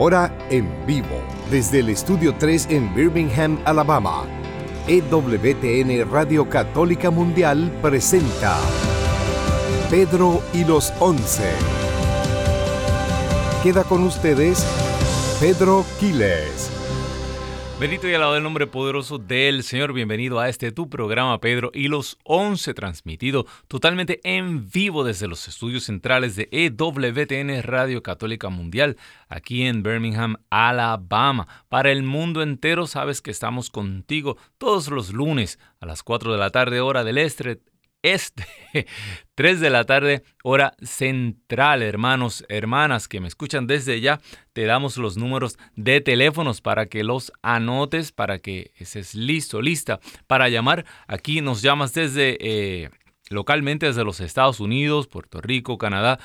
ahora en vivo, desde el Estudio 3 en Birmingham, Alabama. EWTN Radio Católica Mundial presenta Pedro y los Once. Queda con ustedes Pedro Quiles. Bendito y alabado el nombre poderoso del Señor. Bienvenido a este tu programa, Pedro, y los 11 transmitido totalmente en vivo desde los estudios centrales de EWTN Radio Católica Mundial, aquí en Birmingham, Alabama. Para el mundo entero, sabes que estamos contigo todos los lunes a las 4 de la tarde, hora del este, este, 3 de la tarde, hora central, hermanos, hermanas que me escuchan desde ya, te damos los números de teléfonos para que los anotes, para que estés listo, lista para llamar. Aquí nos llamas desde eh, localmente desde los Estados Unidos, Puerto Rico, Canadá.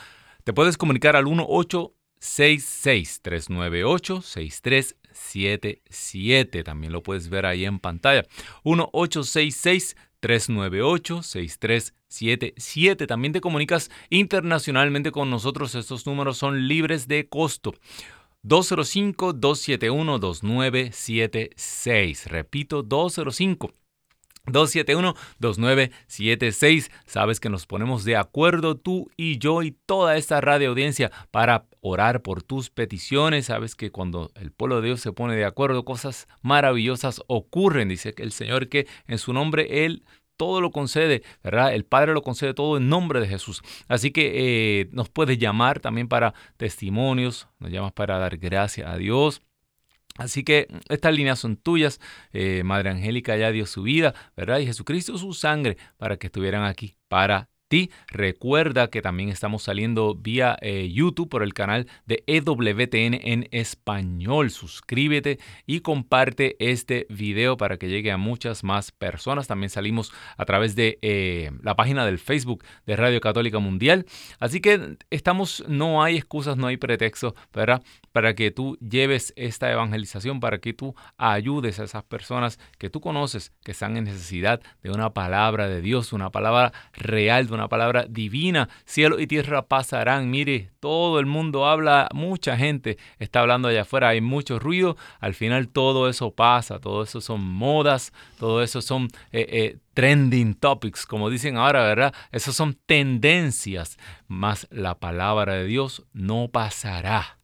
Te puedes comunicar al 1866 398 6377 También lo puedes ver ahí en pantalla. 1866 398-6377. También te comunicas internacionalmente con nosotros. Estos números son libres de costo. 205-271-2976. Repito, 205. 271-2976. Sabes que nos ponemos de acuerdo tú y yo y toda esta radio audiencia para orar por tus peticiones. Sabes que cuando el pueblo de Dios se pone de acuerdo, cosas maravillosas ocurren. Dice el Señor que en su nombre Él todo lo concede, ¿verdad? El Padre lo concede todo en nombre de Jesús. Así que eh, nos puedes llamar también para testimonios, nos llamas para dar gracias a Dios. Así que estas líneas son tuyas. Eh, Madre Angélica ya dio su vida, ¿verdad? Y Jesucristo su sangre para que estuvieran aquí para Recuerda que también estamos saliendo vía eh, YouTube por el canal de EWTN en español. Suscríbete y comparte este video para que llegue a muchas más personas. También salimos a través de eh, la página del Facebook de Radio Católica Mundial. Así que estamos, no hay excusas, no hay pretextos. Para que tú lleves esta evangelización, para que tú ayudes a esas personas que tú conoces que están en necesidad de una palabra de Dios, una palabra real, una palabra divina. Cielo y tierra pasarán. Mire, todo el mundo habla, mucha gente está hablando allá afuera, hay mucho ruido. Al final todo eso pasa, todo eso son modas, todo eso son eh, eh, trending topics, como dicen ahora, ¿verdad? Esas son tendencias, mas la palabra de Dios no pasará.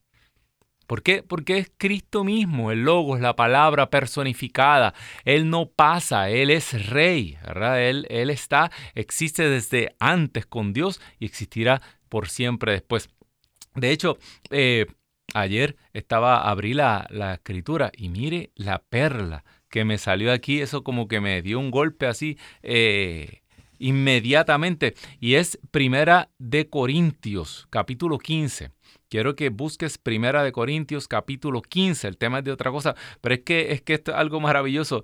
¿Por qué? Porque es Cristo mismo, el Logos, la palabra personificada. Él no pasa, Él es rey, ¿verdad? Él, está, existe desde antes con Dios y existirá por siempre después. De hecho, eh, ayer estaba, abrí la, la escritura y mire la perla que me salió aquí, eso como que me dio un golpe así. Eh, inmediatamente y es Primera de Corintios, capítulo 15. Quiero que busques Primera de Corintios capítulo 15. El tema es de otra cosa, pero es que, es que esto es algo maravilloso.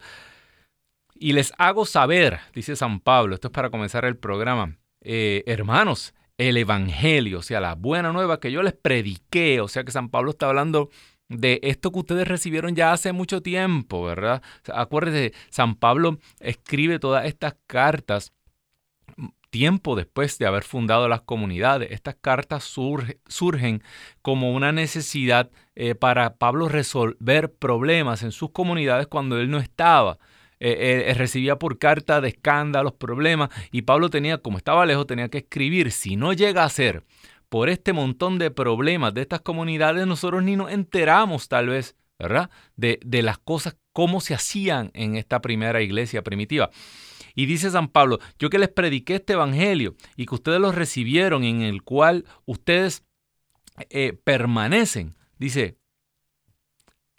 Y les hago saber, dice San Pablo, esto es para comenzar el programa, eh, hermanos, el Evangelio, o sea, la buena nueva que yo les prediqué, o sea que San Pablo está hablando de esto que ustedes recibieron ya hace mucho tiempo, ¿verdad? Acuérdense, San Pablo escribe todas estas cartas tiempo después de haber fundado las comunidades. Estas cartas surgen como una necesidad eh, para Pablo resolver problemas en sus comunidades cuando él no estaba. Eh, recibía por carta de escándalos, problemas, y Pablo tenía, como estaba lejos, tenía que escribir. Si no llega a ser por este montón de problemas de estas comunidades, nosotros ni nos enteramos tal vez, ¿verdad? De las cosas, cómo se hacían en esta primera iglesia primitiva. Y dice San Pablo, yo que les prediqué este Evangelio y que ustedes lo recibieron, en el cual ustedes eh, permanecen, dice,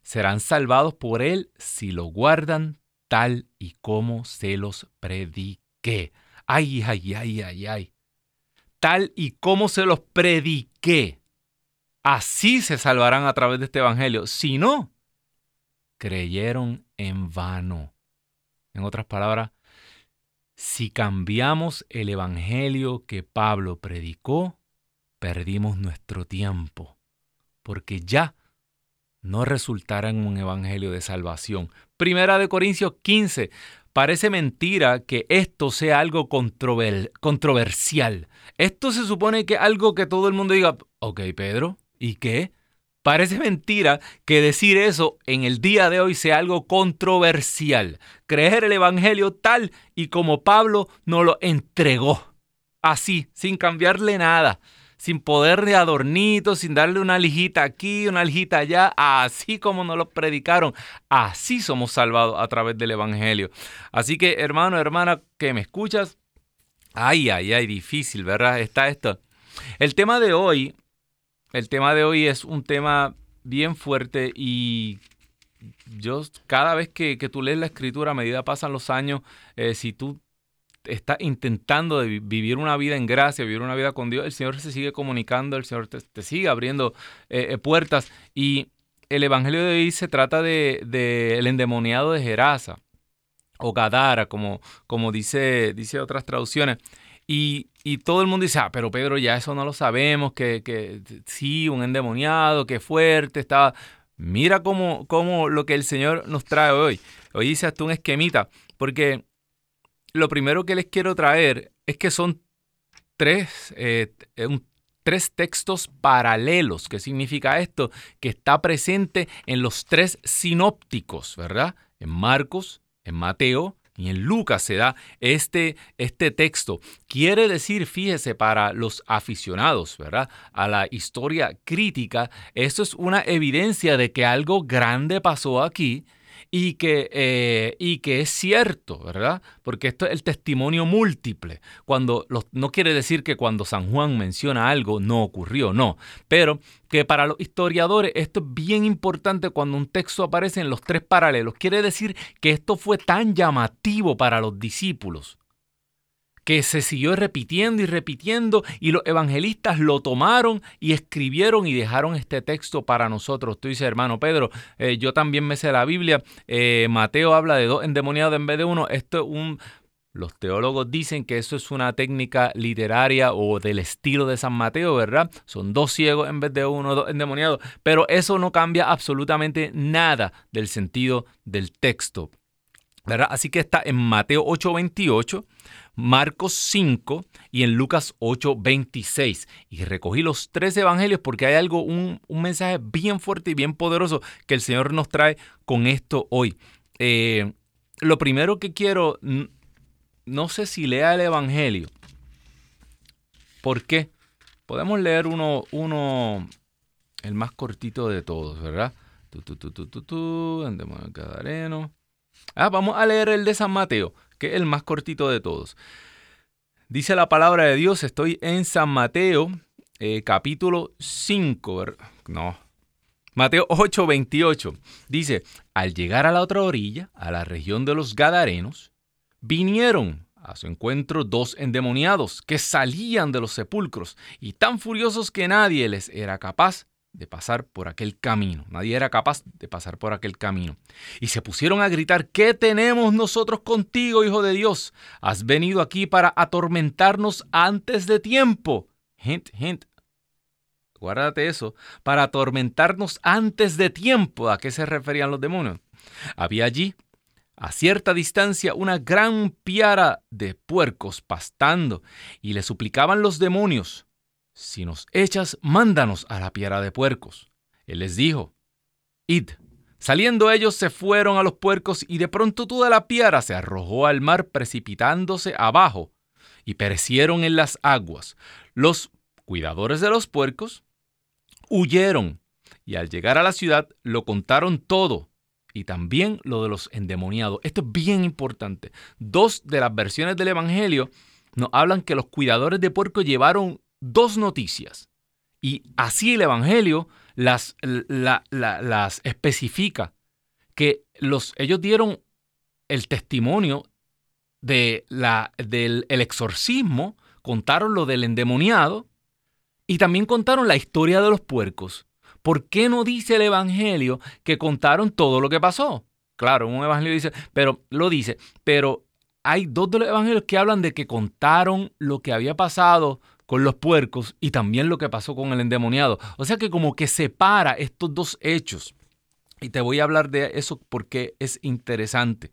serán salvados por él si lo guardan tal y como se los prediqué. Ay, ay, ay, ay, ay. Tal y como se los prediqué. Así se salvarán a través de este Evangelio. Si no, creyeron en vano. En otras palabras, si cambiamos el Evangelio que Pablo predicó, perdimos nuestro tiempo, porque ya no resultará en un Evangelio de salvación. Primera de Corintios 15. Parece mentira que esto sea algo controversial. Esto se supone que algo que todo el mundo diga, ok Pedro, ¿y qué? Parece mentira que decir eso en el día de hoy sea algo controversial. Creer el Evangelio tal y como Pablo nos lo entregó. Así, sin cambiarle nada sin poder de adornito, sin darle una lijita aquí, una lijita allá, así como nos lo predicaron. Así somos salvados a través del Evangelio. Así que, hermano, hermana, que me escuchas, ay, ay, ay, difícil, ¿verdad? Está esto. El tema de hoy, el tema de hoy es un tema bien fuerte y yo cada vez que, tú lees la escritura, a medida pasan los años, eh, si tú está intentando vivir una vida en gracia, vivir una vida con Dios, el Señor se sigue comunicando, el Señor te, sigue abriendo eh, eh, puertas. Y el Evangelio de hoy se trata de, el endemoniado de Gerasa, o Gadara, como, como dice, dice otras traducciones. Y, todo el mundo dice, ah, pero Pedro, ya eso no lo sabemos, que, sí, un endemoniado, que fuerte, estaba... Mira cómo, lo que el Señor nos trae hoy. Hoy dice hasta un esquemita, porque lo primero que les quiero traer es que son tres, eh, tres textos paralelos. ¿Qué significa esto? Que está presente en los tres sinópticos, ¿verdad? En Marcos, en Mateo y en Lucas se da este, este texto. Quiere decir, fíjese, para los aficionados, ¿verdad? A la historia crítica, esto es una evidencia de que algo grande pasó aquí y que, eh, y que es cierto, ¿verdad? Porque esto es el testimonio múltiple. Cuando no quiere decir que cuando San Juan menciona algo no ocurrió, no. Pero que para los historiadores esto es bien importante cuando un texto aparece en los tres paralelos. Quiere decir que esto fue tan llamativo para los discípulos que se siguió repitiendo y repitiendo y los evangelistas lo tomaron y escribieron y dejaron este texto para nosotros. Tú dices, hermano Pedro, eh, yo también me sé la Biblia, eh, Mateo habla de dos endemoniados en vez de uno, esto es un... Los teólogos dicen que eso es una técnica literaria o del estilo de San Mateo, ¿verdad? Son dos ciegos en vez de uno, dos endemoniados, pero eso no cambia absolutamente nada del sentido del texto. ¿Verdad? Así que está en Mateo 8:28, Marcos 5 y en Lucas 8:26. Y recogí los tres evangelios porque hay algo, un, mensaje bien fuerte y bien poderoso que el Señor nos trae con esto hoy. Eh, lo primero que quiero, no sé si lea el evangelio. ¿Por qué? Podemos leer uno, uno el más cortito de todos, ¿verdad? Tu, tu, tu, tu, Ah, vamos a leer el de San Mateo que es el más cortito de todos. Dice la palabra de Dios, estoy en San Mateo, eh, capítulo 5, no, Mateo 8, 28. Dice, al llegar a la otra orilla, a la región de los Gadarenos, vinieron a su encuentro dos endemoniados que salían de los sepulcros y tan furiosos que nadie les era capaz de pasar por aquel camino. Nadie era capaz de pasar por aquel camino. Y se pusieron a gritar, ¿qué tenemos nosotros contigo, Hijo de Dios? Has venido aquí para atormentarnos antes de tiempo. Hint, hint. Guárdate eso. Para atormentarnos antes de tiempo. ¿A qué se referían los demonios? Había allí, a cierta distancia, una gran piara de puercos pastando, y le suplicaban los demonios si nos echas, mándanos a la piara de puercos. Él les dijo, Id. Saliendo ellos se fueron a los puercos y de pronto toda la piara se arrojó al mar precipitándose abajo y perecieron en las aguas. Los cuidadores de los puercos huyeron y al llegar a la ciudad lo contaron todo y también lo de los endemoniados. Esto es bien importante. Dos de las versiones del Evangelio nos hablan que los cuidadores de puercos llevaron dos noticias. Y así el Evangelio las, las especifica, que los, ellos dieron el testimonio de la, del el exorcismo, contaron lo del endemoniado y también contaron la historia de los puercos. ¿Por qué no dice el Evangelio que contaron todo lo que pasó? Claro, un Evangelio dice, pero lo dice, pero hay dos de los Evangelios que hablan de que contaron lo que había pasado con los puercos y también lo que pasó con el endemoniado. O sea que como que separa estos dos hechos. Y te voy a hablar de eso porque es interesante.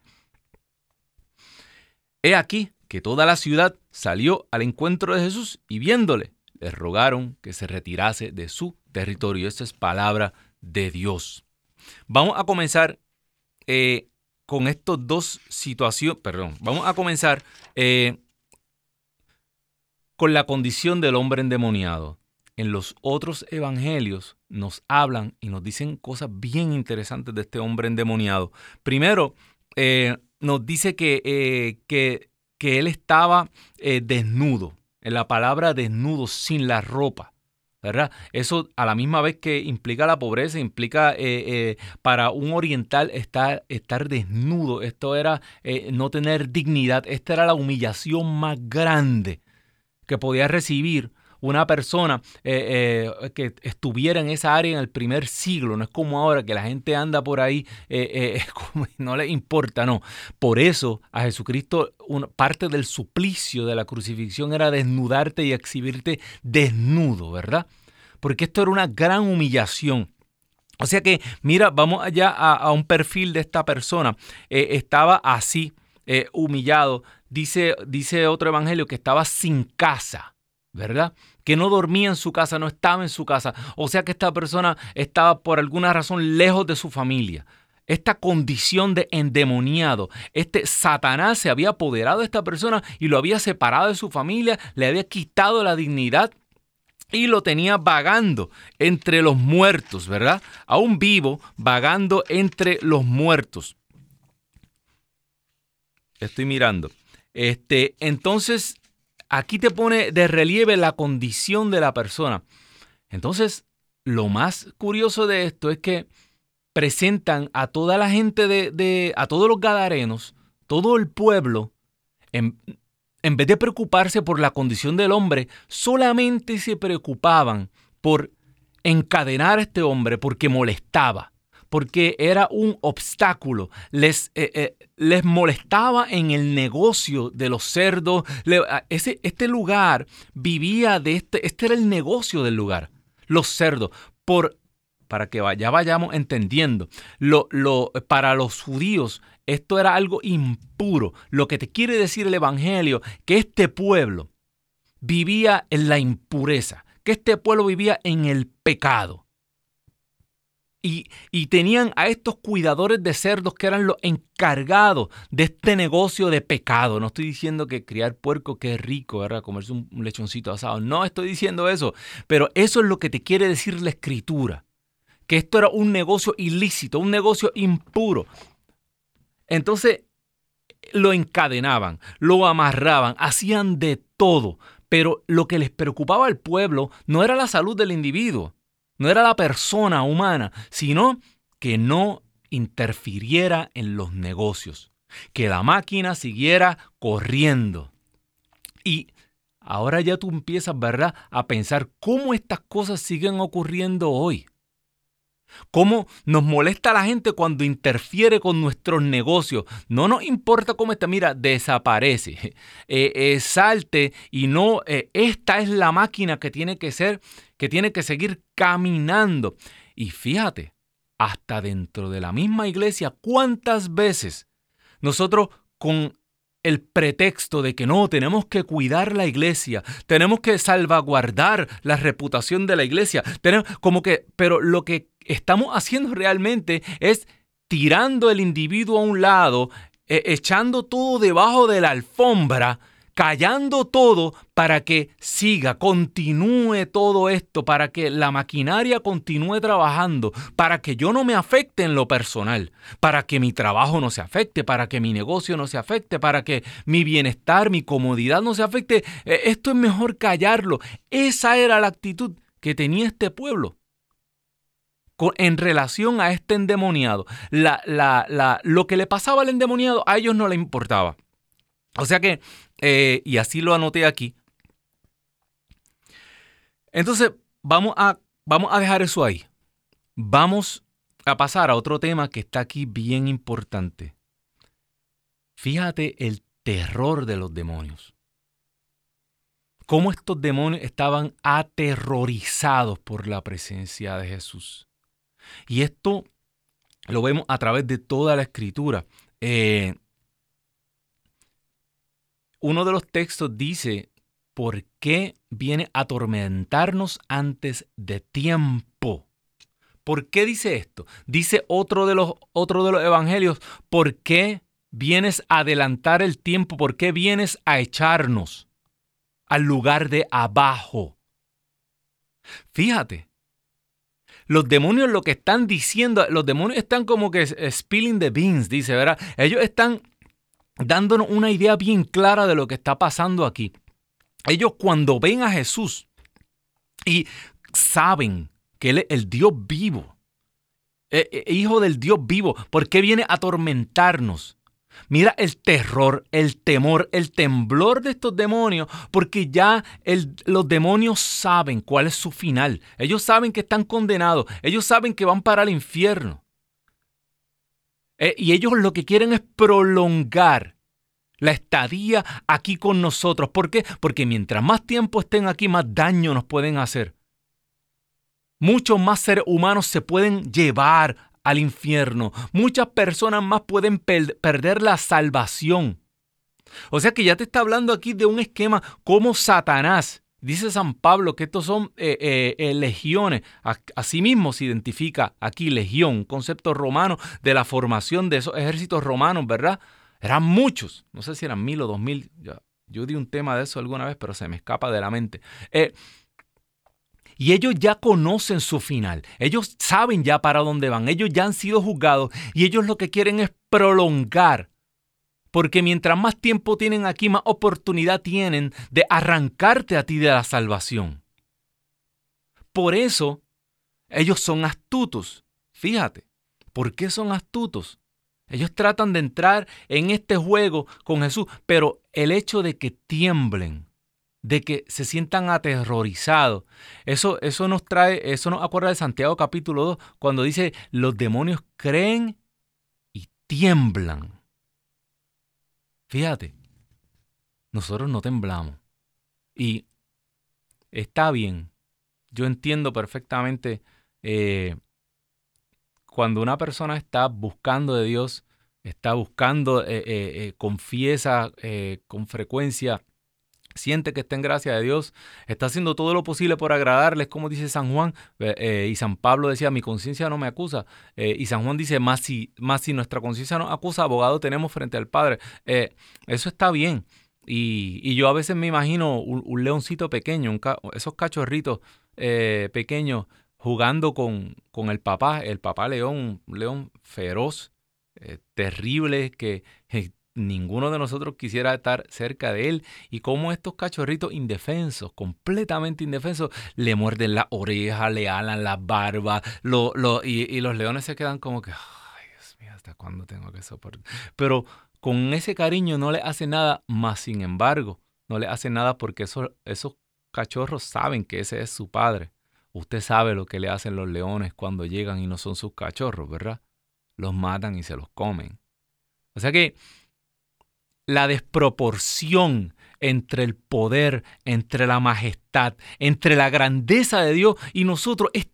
He aquí que toda la ciudad salió al encuentro de Jesús y viéndole, le rogaron que se retirase de su territorio. Esta es palabra de Dios. Vamos a comenzar eh, con estos dos situaciones, perdón, vamos a comenzar eh, con la condición del hombre endemoniado. En los otros evangelios nos hablan y nos dicen cosas bien interesantes de este hombre endemoniado. Primero, eh, nos dice que, que, que, él estaba desnudo, en la palabra desnudo, sin la ropa. ¿verdad? Eso a la misma vez que implica la pobreza, implica eh, eh, para un oriental estar, estar desnudo. Esto era eh, no tener dignidad. Esta era la humillación más grande que podía recibir una persona eh, eh, que estuviera en esa área en el primer siglo. No es como ahora que la gente anda por ahí, eh, no le importa, no. Por eso a Jesucristo parte del suplicio de la crucifixión era desnudarte y exhibirte desnudo, ¿verdad? Porque esto era una gran humillación. O sea que, mira, vamos allá a, un perfil de esta persona. estaba así, humillado. Dice, dice otro evangelio que estaba sin casa. ¿verdad? Que no dormía en su casa, no estaba en su casa. O sea que esta persona estaba por alguna razón lejos de su familia. Esta condición de endemoniado, este Satanás se había apoderado de esta persona y lo había separado de su familia, le había quitado la dignidad y lo tenía vagando entre los muertos, ¿verdad? Aún vivo, vagando entre los muertos. Estoy mirando. Este, entonces aquí te pone de relieve la condición de la persona. Entonces, lo más curioso de esto es que presentan a toda la gente de, a todos los gadarenos, todo el pueblo, en, en vez de preocuparse por la condición del hombre, solamente se preocupaban por encadenar a este hombre porque molestaba porque era un obstáculo. Les, eh, eh, les molestaba en el negocio de los cerdos. este lugar vivía de este, este era el negocio del lugar, los cerdos. Por, para que ya vayamos entendiendo, lo, para los judíos esto era algo impuro. Lo que te quiere decir el Evangelio, que este pueblo vivía en la impureza, que este pueblo vivía en el pecado. Y, tenían a estos cuidadores de cerdos que eran los encargados de este negocio de pecado. No estoy diciendo que criar puerco que es rico, ¿verdad? Comerse un lechoncito asado. No estoy diciendo eso. Pero eso es lo que te quiere decir la escritura. Que esto era un negocio ilícito, un negocio impuro. Entonces lo encadenaban, lo amarraban, hacían de todo. Pero lo que les preocupaba al pueblo no era la salud del individuo no era la persona humana, sino que no interfiriera en los negocios, que la máquina siguiera corriendo. Y ahora ya tú empiezas, ¿verdad?, a pensar cómo estas cosas siguen ocurriendo hoy. ¿Cómo nos molesta la gente cuando interfiere con nuestros negocios? No nos importa cómo está, mira, desaparece, eh, eh, salte y no, eh, esta es la máquina que tiene que ser, que tiene que seguir caminando. Y fíjate, hasta dentro de la misma iglesia, ¿cuántas veces nosotros con el pretexto de que no, tenemos que cuidar la iglesia, tenemos que salvaguardar la reputación de la iglesia, como que, pero lo que estamos haciendo realmente es tirando el individuo a un lado, e, echando todo debajo de la alfombra, callando todo para que siga, continúe todo esto, para que la maquinaria continúe trabajando, para que yo no me afecte en lo personal, para que mi trabajo no se afecte, para que mi negocio no se afecte, para que mi bienestar, mi comodidad no se afecte. E, esto es mejor callarlo. Esa era la actitud que tenía este pueblo en relación a este endemoniado. lo que le pasaba al endemoniado a ellos no le importaba. O sea que, eh, y así lo anoté aquí. Entonces, vamos a, vamos a dejar eso ahí. Vamos a pasar a otro tema que está aquí bien importante. Fíjate el terror de los demonios. Cómo estos demonios estaban aterrorizados por la presencia de Jesús. Y esto lo vemos a través de toda la escritura. Eh, uno de los textos dice, ¿por qué viene a atormentarnos antes de tiempo? ¿Por qué dice esto? Dice otro de los, otro de los evangelios, ¿por qué vienes a adelantar el tiempo? ¿Por qué vienes a echarnos al lugar de abajo? Fíjate, los demonios lo que están diciendo, los demonios están como que spilling the beans, dice, ¿verdad? Ellos están dándonos una idea bien clara de lo que está pasando aquí. Ellos cuando ven a Jesús y saben que Él es el Dios vivo, eh, eh, hijo del Dios vivo, ¿por qué viene a atormentarnos? Mira el terror, el temor, el temblor de estos demonios, porque ya los demonios saben cuál es su final. Ellos saben que están condenados, ellos saben que van para el infierno. Eh, y ellos lo que quieren es prolongar la estadía aquí con nosotros. ¿Por qué? Porque mientras más tiempo estén aquí, más daño nos pueden hacer. Muchos más seres humanos se pueden llevar al infierno. Muchas personas más pueden perder la salvación. O sea que ya te está hablando aquí de un esquema como Satanás. Dice San Pablo que estos son eh, eh, eh, legiones. Asimismo se identifica aquí legión, concepto romano de la formación de esos ejércitos romanos, ¿verdad? Eran muchos. No sé si eran mil o dos mil. Yo, di un tema de eso alguna vez, pero se me escapa de la mente. Y ellos ya conocen su final. Ellos saben ya para dónde van. Ellos ya han sido juzgados y ellos lo que quieren es prolongar. Porque mientras más tiempo tienen aquí, más oportunidad tienen de arrancarte a ti de la salvación. Por eso, ellos son astutos. Fíjate, ¿por qué son astutos? Ellos tratan de entrar en este juego con Jesús, pero el hecho de que tiemblen, de que se sientan aterrorizados. Eso, eso nos trae, eso nos acuerda de Santiago capítulo 2, cuando dice, los demonios creen y tiemblan. Fíjate, nosotros no temblamos. Y está bien, yo entiendo perfectamente eh, cuando una persona está buscando de Dios, está buscando, eh, eh, confiesa con frecuencia siente que está en gracia de Dios, está haciendo todo lo posible por agradarles, como dice San Juan, eh, eh, y San Pablo decía, mi conciencia no me acusa, eh, y San Juan dice, más si, más si nuestra conciencia nos acusa, abogado tenemos frente al Padre. eso está bien. Y, yo a veces me imagino un, leoncito pequeño, esos cachorritos pequeños jugando con, con, el papá, el papá león, un león feroz, terrible, que ninguno de nosotros quisiera estar cerca de él y como estos cachorritos indefensos, completamente indefensos, le muerden la oreja, le alan la barba lo, y, los leones se quedan como que, ay Dios mío, ¿hasta cuándo tengo que soportar? Pero con ese cariño no le hace nada, más sin embargo, no le hace nada porque esos, esos cachorros saben que ese es su padre. Usted sabe lo que le hacen los leones cuando llegan y no son sus cachorros, ¿verdad? Los matan y se los comen. O sea que la desproporción entre el poder, entre la majestad, entre la grandeza de Dios y nosotros es,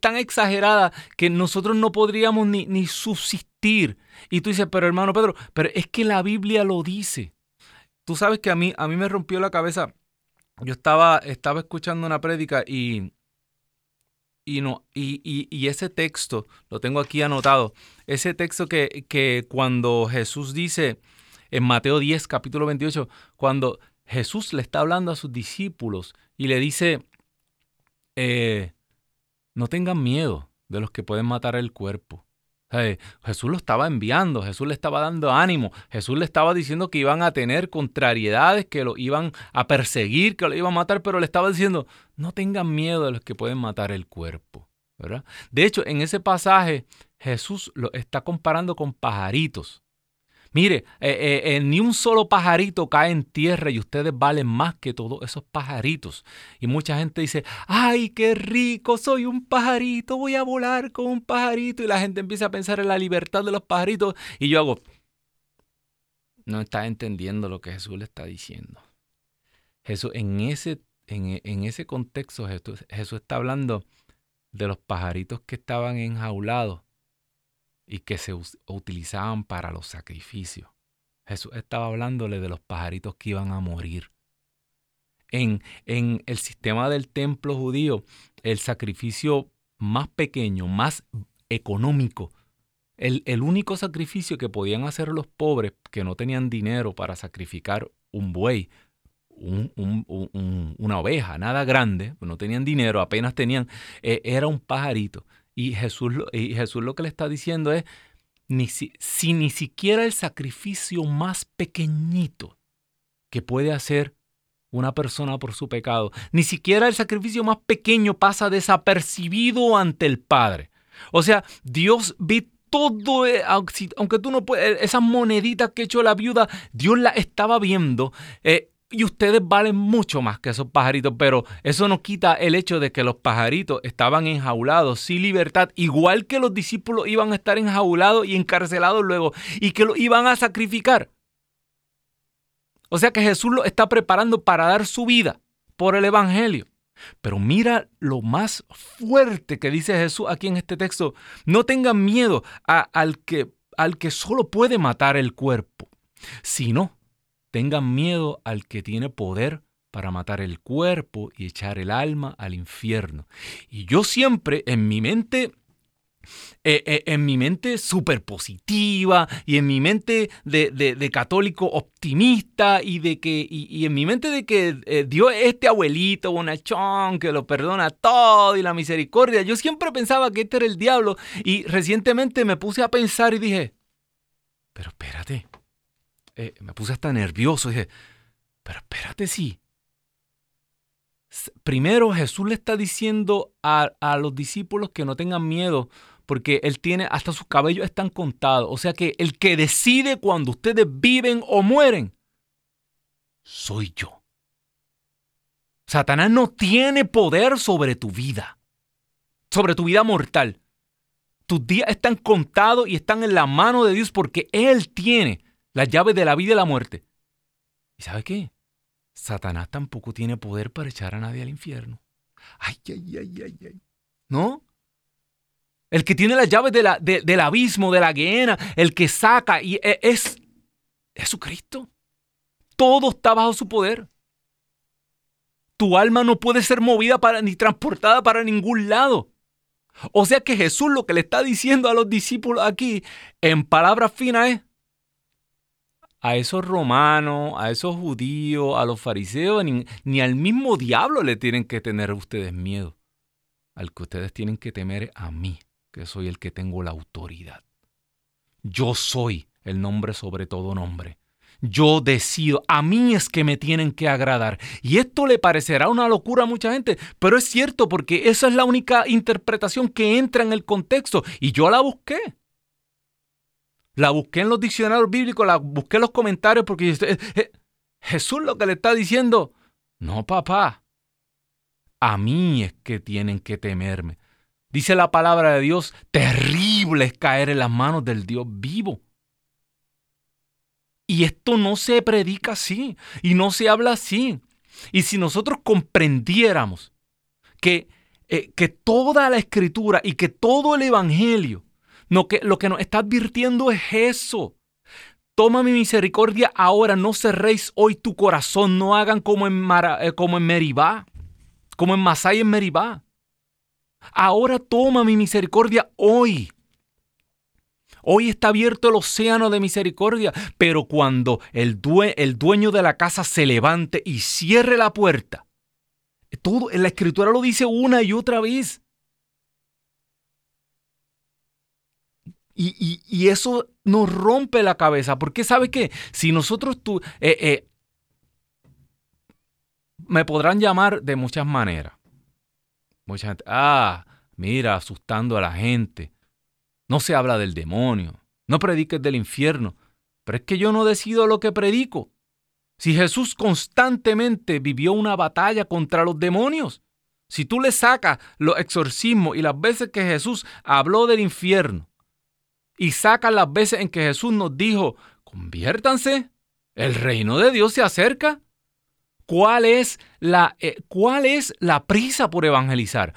tan exagerada que nosotros no podríamos ni, ni, subsistir. Y tú dices, pero hermano Pedro, pero es que la Biblia lo dice. Tú sabes que a mí, a mí me rompió la cabeza. Yo estaba, estaba escuchando una prédica y, y, no, y, y, ese texto, lo tengo aquí anotado, ese texto que, que cuando Jesús dice, en Mateo 10, capítulo 28, cuando Jesús le está hablando a sus discípulos y le dice, eh, no tengan miedo de los que pueden matar el cuerpo. Jesús lo estaba enviando, Jesús le estaba dando ánimo, Jesús le estaba diciendo que iban a tener contrariedades, que lo iban a perseguir, que lo iban a matar, pero le estaba diciendo, no tengan miedo de los que pueden matar el cuerpo. De hecho, en ese pasaje Jesús lo está comparando con pajaritos. Mire, eh, eh, eh, ni un solo pajarito cae en tierra y ustedes valen más que todos esos pajaritos. Y mucha gente dice, ay, qué rico, soy un pajarito, voy a volar con un pajarito. Y la gente empieza a pensar en la libertad de los pajaritos. Y yo hago, no está entendiendo lo que Jesús le está diciendo. Jesús, en ese, en, ese contexto, Jesús está hablando de los pajaritos que estaban enjaulados y que se utilizaban para los sacrificios. Jesús estaba hablándole de los pajaritos que iban a morir. En, en el sistema del templo judío, el sacrificio más pequeño, más económico. El, el, único sacrificio que podían hacer los pobres que no tenían dinero para sacrificar un buey, una oveja, nada grande, no tenían dinero, apenas tenían, eh, era un pajarito. Y Jesús, y Jesús lo que le está diciendo es, ni si, si ni siquiera el sacrificio más pequeñito que puede hacer una persona por su pecado, ni siquiera el sacrificio más pequeño pasa desapercibido ante el Padre. O sea, Dios ve todo, eh, aunque tú no puedes, esas moneditas que echó la viuda, Dios la estaba viendo. Eh, y ustedes valen mucho más que esos pajaritos, pero eso no quita el hecho de que los pajaritos estaban enjaulados sin libertad, igual que los discípulos iban a estar enjaulados y encarcelados luego, y que los iban a sacrificar. O sea que Jesús lo está preparando para dar su vida por el Evangelio. Pero mira lo más fuerte que dice Jesús aquí en este texto. No tengan miedo al, que, al que solo puede matar el cuerpo, sino tengan miedo al que tiene poder para matar el cuerpo y echar el alma al infierno. Y yo siempre en mi mente eh, eh, en mi mente súper positiva y en mi mente de, católico optimista y de que y, en mi mente de que eh, Dios es este abuelito bonachón que lo perdona todo y la misericordia. Yo siempre pensaba que este era el diablo y recientemente me puse a pensar y dije, pero espérate, me puse hasta nervioso dije, pero espérate sí. Primero Jesús le está diciendo a, a los discípulos que no tengan miedo porque él tiene, hasta sus cabellos están contados. O sea que el que decide cuando ustedes viven o mueren, soy yo. Satanás no tiene poder sobre tu vida, sobre tu vida mortal. Tus días están contados y están en la mano de Dios porque Él tiene las llaves de la vida y la muerte. ¿Y sabe qué? Satanás tampoco tiene poder para echar a nadie al infierno. Ay, ay, ay, ay, ay. ¿No? el que tiene las llaves del abismo, de la guiena, el que saca, y e, es Jesucristo. Todo está bajo su poder. Tu alma no puede ser movida para, ni transportada para ningún lado. O sea que Jesús lo que le está diciendo a los discípulos aquí, en palabras finas, es a esos romanos, a esos judíos, a los fariseos, ni, al mismo diablo le tienen que tener ustedes miedo. Al que ustedes tienen que temer a mí que soy el que tengo la autoridad. Yo soy el nombre sobre todo nombre. Yo decido, a mí es que me tienen que agradar. Y esto le parecerá una locura a mucha gente, pero es cierto porque esa es la única interpretación que entra en el contexto y yo la busqué. La busqué en los diccionarios bíblicos, la busqué en los comentarios porque eh, eh, Jesús lo que le está diciendo, no papá, a mí es que tienen que temerme. Dice la palabra de Dios, terrible es caer en las manos del Dios vivo. Y esto no se predica así y no se habla así. Y si nosotros comprendiéramos que, eh, que toda la escritura y que todo el evangelio, que, lo que nos está advirtiendo es eso. Toma mi misericordia ahora, no cerréis hoy tu corazón, no hagan como en, eh, como en Meribá, como en Masai en Meribá Ahora toma mi misericordia hoy. Hoy está abierto el océano de misericordia, pero cuando el, dueño de la casa se levante y cierre la puerta, todo en la escritura lo dice una y otra vez. Y, eso nos rompe la cabeza, porque ¿sabe qué? Si nosotros tú, eh, eh, me podrán llamar de muchas maneras. Mucha gente, ah, mira, asustando a la gente. No se habla del demonio. No prediques del infierno. Pero es que yo no decido lo que predico. Si Jesús constantemente vivió una batalla contra los demonios, si tú le sacas los exorcismos y las veces que Jesús habló del infierno, y sacas las veces en que Jesús nos dijo, conviértanse, el reino de Dios se acerca, ¿Cuál es la, eh, cuál es la prisa por evangelizar?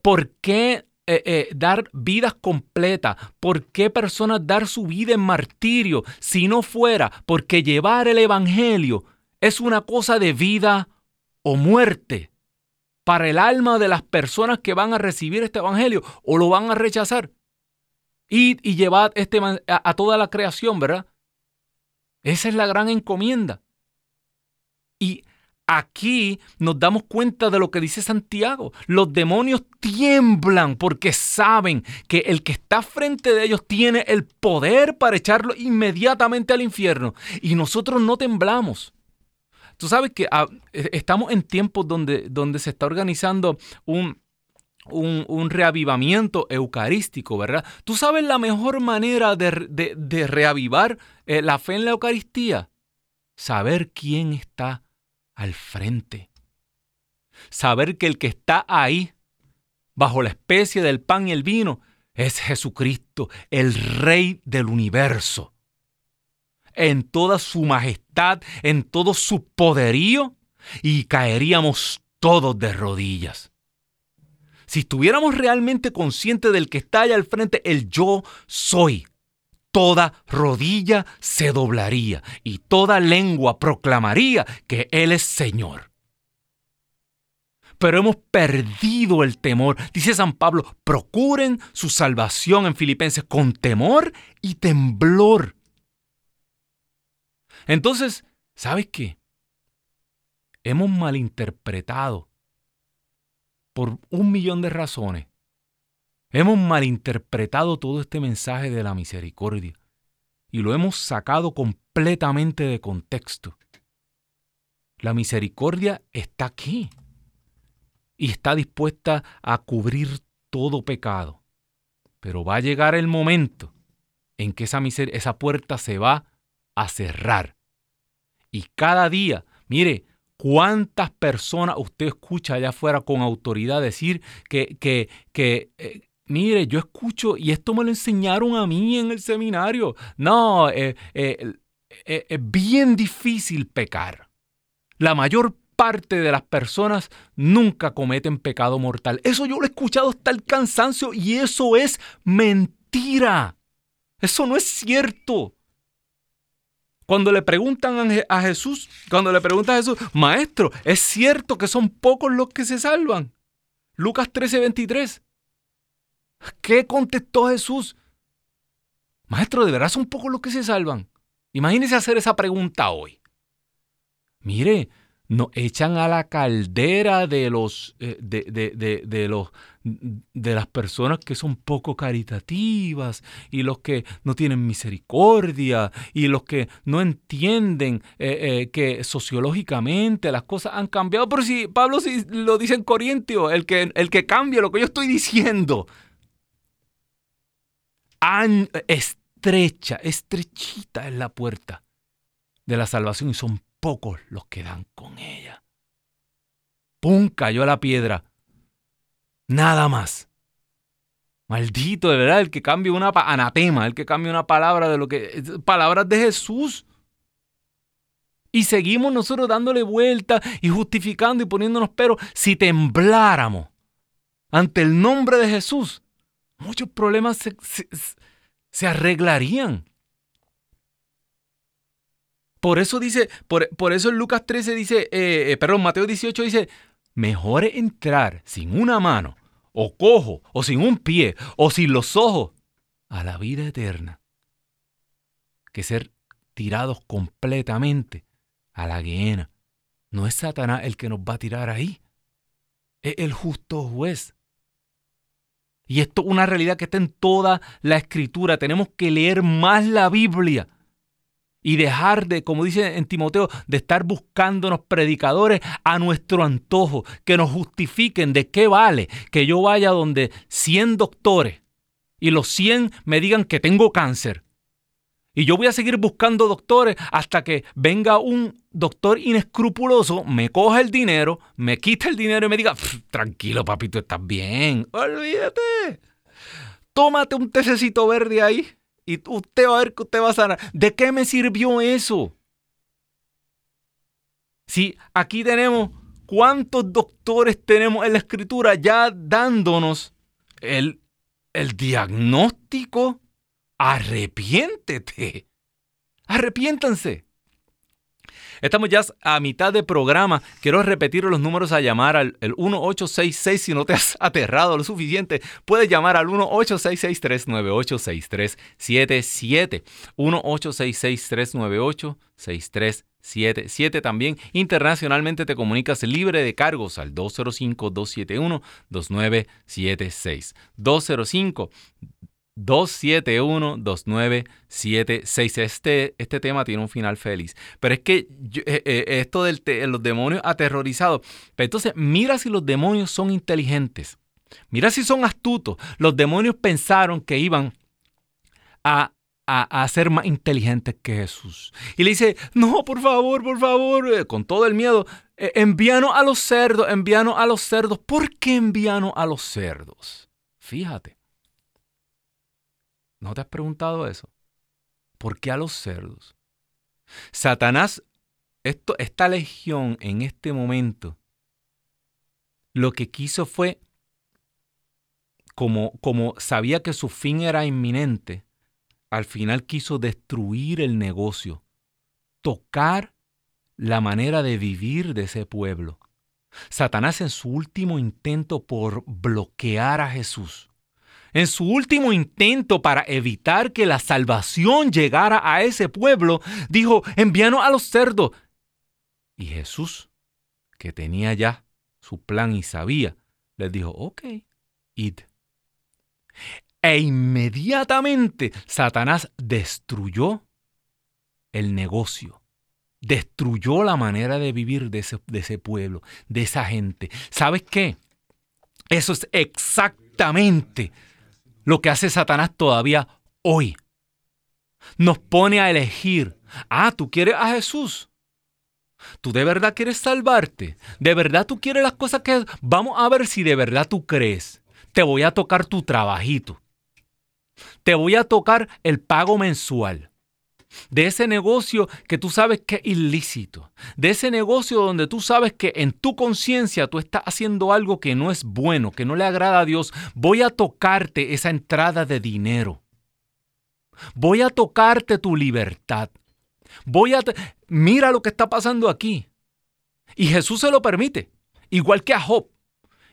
¿Por qué eh, eh, dar vidas completas? ¿Por qué personas dar su vida en martirio si no fuera porque llevar el evangelio es una cosa de vida o muerte? para el alma de las personas que van a recibir este evangelio o lo van a rechazar. Id y llevad este, a, toda la creación, ¿verdad? Esa es la gran encomienda. Y aquí nos damos cuenta de lo que dice Santiago. Los demonios tiemblan porque saben que el que está frente de ellos tiene el poder para echarlo inmediatamente al infierno. Y nosotros no temblamos. Tú sabes que ah, e, estamos en tiempos donde, donde se está organizando un, un, reavivamiento eucarístico, ¿verdad? ¿Tú sabes la mejor manera de, reavivar eh, la fe en la Eucaristía? Saber quién está al frente. Saber que el que está ahí, bajo la especie del pan y el vino, es Jesucristo, el Rey del universo. En toda su majestad, en todo su poderío, y caeríamos todos de rodillas. Si estuviéramos realmente conscientes del que está allá al frente, el yo soy, toda rodilla se doblaría y toda lengua proclamaría que Él es Señor. Pero hemos perdido el temor. Dice San Pablo, procuren su salvación en Filipenses con temor y temblor. Entonces, ¿sabes qué? Hemos malinterpretado por un millón de razones Hemos malinterpretado todo este mensaje de la misericordia y lo hemos sacado completamente de contexto. La misericordia está aquí y está dispuesta a cubrir todo pecado. Pero va a llegar el momento en que esa, esa puerta se va a cerrar. Y cada día, mire, ¿cuántas personas usted escucha allá afuera con autoridad decir que, que, que eh, Mire, yo escucho, y esto me lo enseñaron a mí en el seminario. No, eh, eh, es bien difícil pecar. La mayor parte de las personas nunca cometen pecado mortal. Eso yo lo he escuchado hasta el cansancio y eso es mentira. Eso no es cierto. Cuando le preguntan a Jesús, cuando le preguntan a Jesús, maestro, ¿es cierto que son pocos los que se salvan? Lucas 13:23. ¿Qué contestó Jesús? Maestro, ¿de verdad son pocos los que se salvan? Imagínese hacer esa pregunta hoy. Mire, nos echan a la caldera de los, eh, de, los de las personas que son poco caritativas y los que no tienen misericordia y los que no entienden eh, eh, que sociológicamente las cosas han cambiado. Pero si Pablo si lo dice en Corintio, el que, el que cambia lo que yo estoy diciendo estrecha, estrechita es la puerta de la salvación y son pocos los que dan con ella. ¡Pum! cayó la piedra. Nada más. Maldito, de verdad, el que cambie una anatema, el que cambie una palabra de lo que palabras de Jesús. Y seguimos nosotros dándole vuelta y justificando y poniéndonos pero si tembláramos ante el nombre de Jesús, muchos problemas se, arreglarían. Por eso dice, por, eso en Lucas 13 dice, eh, eh, perdón, Mateo 18 dice, mejor entrar sin una mano, o cojo, o sin un pie, o sin los ojos, a la vida eterna, que ser tirados completamente a la guiena. No es Satanás el que nos va a tirar ahí, es el justo juez. Y esto es una realidad que está en toda la escritura. Tenemos que leer más la Biblia y dejar de, como dice en Timoteo, de estar buscándonos predicadores a nuestro antojo, que nos justifiquen de qué vale que yo vaya donde 100 doctores y los 100 me digan que tengo cáncer y yo voy a seguir buscando doctores hasta que venga un doctor inescrupuloso, me coja el dinero, me quita el dinero y me diga, tranquilo papito, estás bien, olvídate. Tómate un tececito verde ahí y usted va a ver que usted va a sanar. ¿De qué me sirvió eso? Si aquí tenemos, ¿cuántos doctores tenemos en la escritura ya dándonos el, el diagnóstico arrepiéntete. Arrepiéntanse. Estamos ya a mitad de programa. Quiero repetir los números a llamar al 1866 si no te has aterrado lo suficiente. Puedes llamar al 1866-398-6377. 1866-398-6377. también. Internacionalmente te comunicas libre de cargos al 205-271-2976. 205 271-2976. Este, este tema tiene un final feliz. Pero es que eh, eh, esto de los demonios aterrorizados. Pero entonces, mira si los demonios son inteligentes. Mira si son astutos. Los demonios pensaron que iban a, a, ser más inteligentes que Jesús. Y le dice, no, por favor, por favor, eh, con todo el miedo, envíanos a los cerdos, envíanos a los cerdos. ¿Por qué envíanos a los cerdos? Fíjate. ¿No te has preguntado eso? ¿Por qué a los cerdos? Satanás, esto, esta legión en este momento, lo que quiso fue, como, como sabía que su fin era inminente, al final quiso destruir el negocio, tocar la manera de vivir de ese pueblo. Satanás en su último intento por bloquear a Jesús, en su último intento para evitar que la salvación llegara a ese pueblo, dijo, envíanos a los cerdos. Y Jesús, que tenía ya su plan y sabía, les dijo, ok, id. E inmediatamente Satanás destruyó el negocio, destruyó la manera de vivir de ese, de ese pueblo, de esa gente. ¿Sabes qué? Eso es exactamente lo que hace Satanás todavía hoy. Nos pone a elegir. Ah, tú quieres a Jesús. ¿Tú de verdad quieres salvarte? ¿De verdad tú quieres las cosas que... Vamos a ver si de verdad tú crees. Te voy a tocar tu trabajito. Te voy a tocar el pago mensual de ese negocio que tú sabes que es ilícito, de ese negocio donde tú sabes que en tu conciencia tú estás haciendo algo que no es bueno, que no le agrada a Dios, voy a tocarte esa entrada de dinero. Voy a tocarte tu libertad. Voy a mira lo que está pasando aquí. Y Jesús se lo permite, igual que a Job.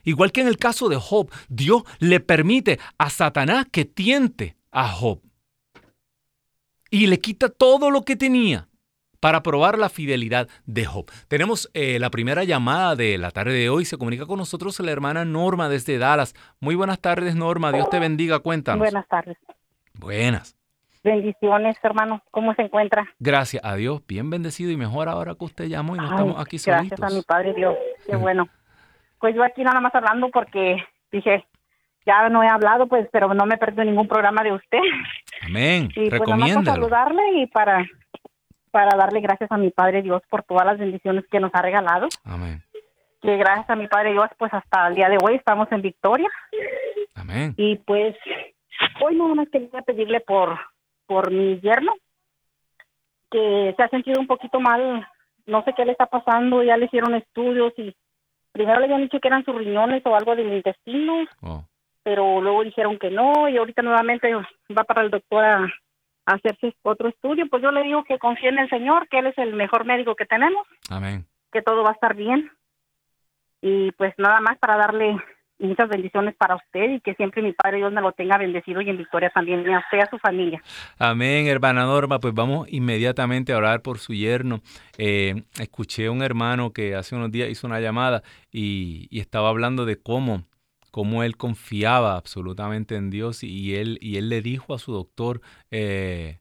Igual que en el caso de Job, Dios le permite a Satanás que tiente a Job y le quita todo lo que tenía para probar la fidelidad de Job. Tenemos eh, la primera llamada de la tarde de hoy. Se comunica con nosotros la hermana Norma desde Dallas. Muy buenas tardes, Norma. Dios te bendiga. Cuéntanos. Buenas tardes. Buenas. Bendiciones, hermano. ¿Cómo se encuentra? Gracias a Dios. Bien bendecido y mejor ahora que usted llamó y no estamos aquí solitos. Gracias a mi Padre Dios. Qué bueno. Pues yo aquí nada más hablando porque dije, ya no he hablado, pues, pero no me perdido ningún programa de usted. Amén. Y pues para saludarle y para, para darle gracias a mi Padre Dios por todas las bendiciones que nos ha regalado. Amén. Que gracias a mi Padre Dios, pues hasta el día de hoy estamos en victoria. Amén. Y pues hoy no más quería pedirle por, por mi yerno, que se ha sentido un poquito mal, no sé qué le está pasando, ya le hicieron estudios y primero le habían dicho que eran sus riñones o algo del intestino. Oh pero luego dijeron que no y ahorita nuevamente va para el doctor a, hacerse otro estudio. Pues yo le digo que confíe en el Señor, que Él es el mejor médico que tenemos. Amén. Que todo va a estar bien. Y pues nada más para darle muchas bendiciones para usted y que siempre mi Padre Dios me lo tenga bendecido y en victoria también, y a usted y a su familia. Amén, hermana Norma. Pues vamos inmediatamente a orar por su yerno. Eh, escuché a un hermano que hace unos días hizo una llamada y, y estaba hablando de cómo cómo él confiaba absolutamente en Dios y él, y él le dijo a su doctor, eh,